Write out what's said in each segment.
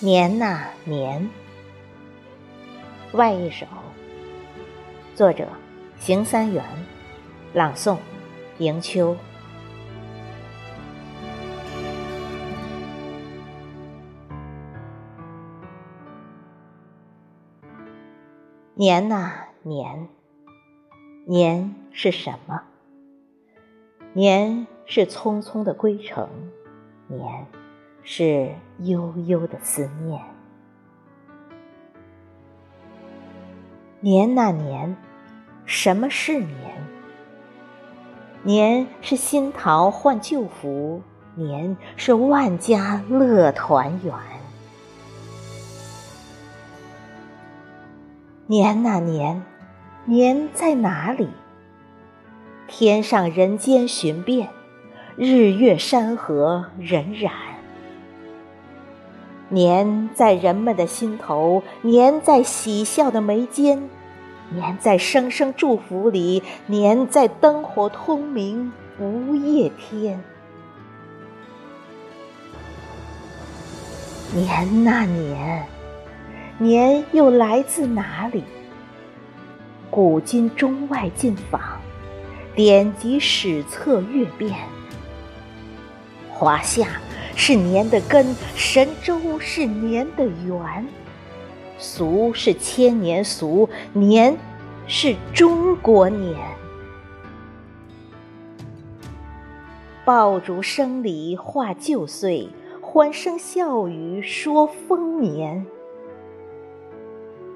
年呐年，外一首，作者邢三元，朗诵迎秋。年呐年，年是什么？年是匆匆的归程，年。是悠悠的思念。年那年，什么是年？年是新桃换旧符，年是万家乐团圆。年那年，年在哪里？天上人间寻遍，日月山河荏苒。年在人们的心头，年在喜笑的眉间，年在声声祝福里，年在灯火通明不夜天。年那年，年又来自哪里？古今中外尽访，典籍史册阅遍，华夏。是年的根，神州是年的源，俗是千年俗，年是中国年。爆竹声里话旧岁，欢声笑语说丰年。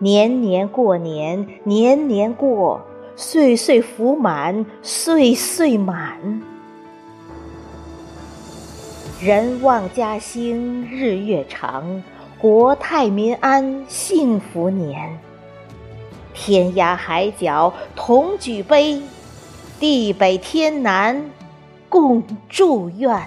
年年过年，年年过，岁岁福满，岁岁满。人旺家兴日月长，国泰民安幸福年。天涯海角同举杯，地北天南共祝愿。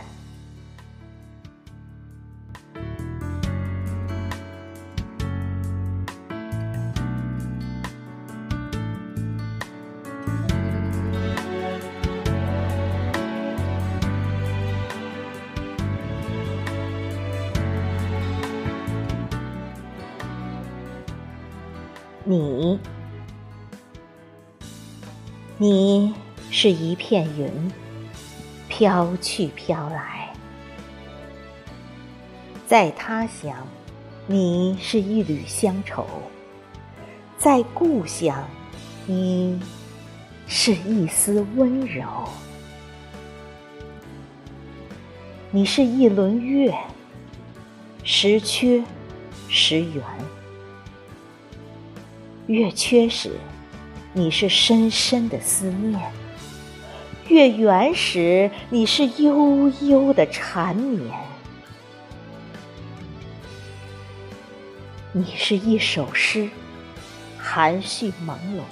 你，你是一片云，飘去飘来；在他乡，你是一缕乡愁；在故乡，你是一丝温柔。你是一轮月，时缺时圆。月缺时，你是深深的思念；月圆时，你是悠悠的缠绵。你是一首诗，含蓄朦胧；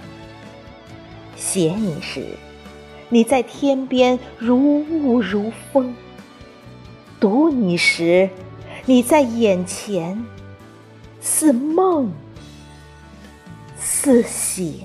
写你时，你在天边如雾如风；读你时，你在眼前似梦。似醒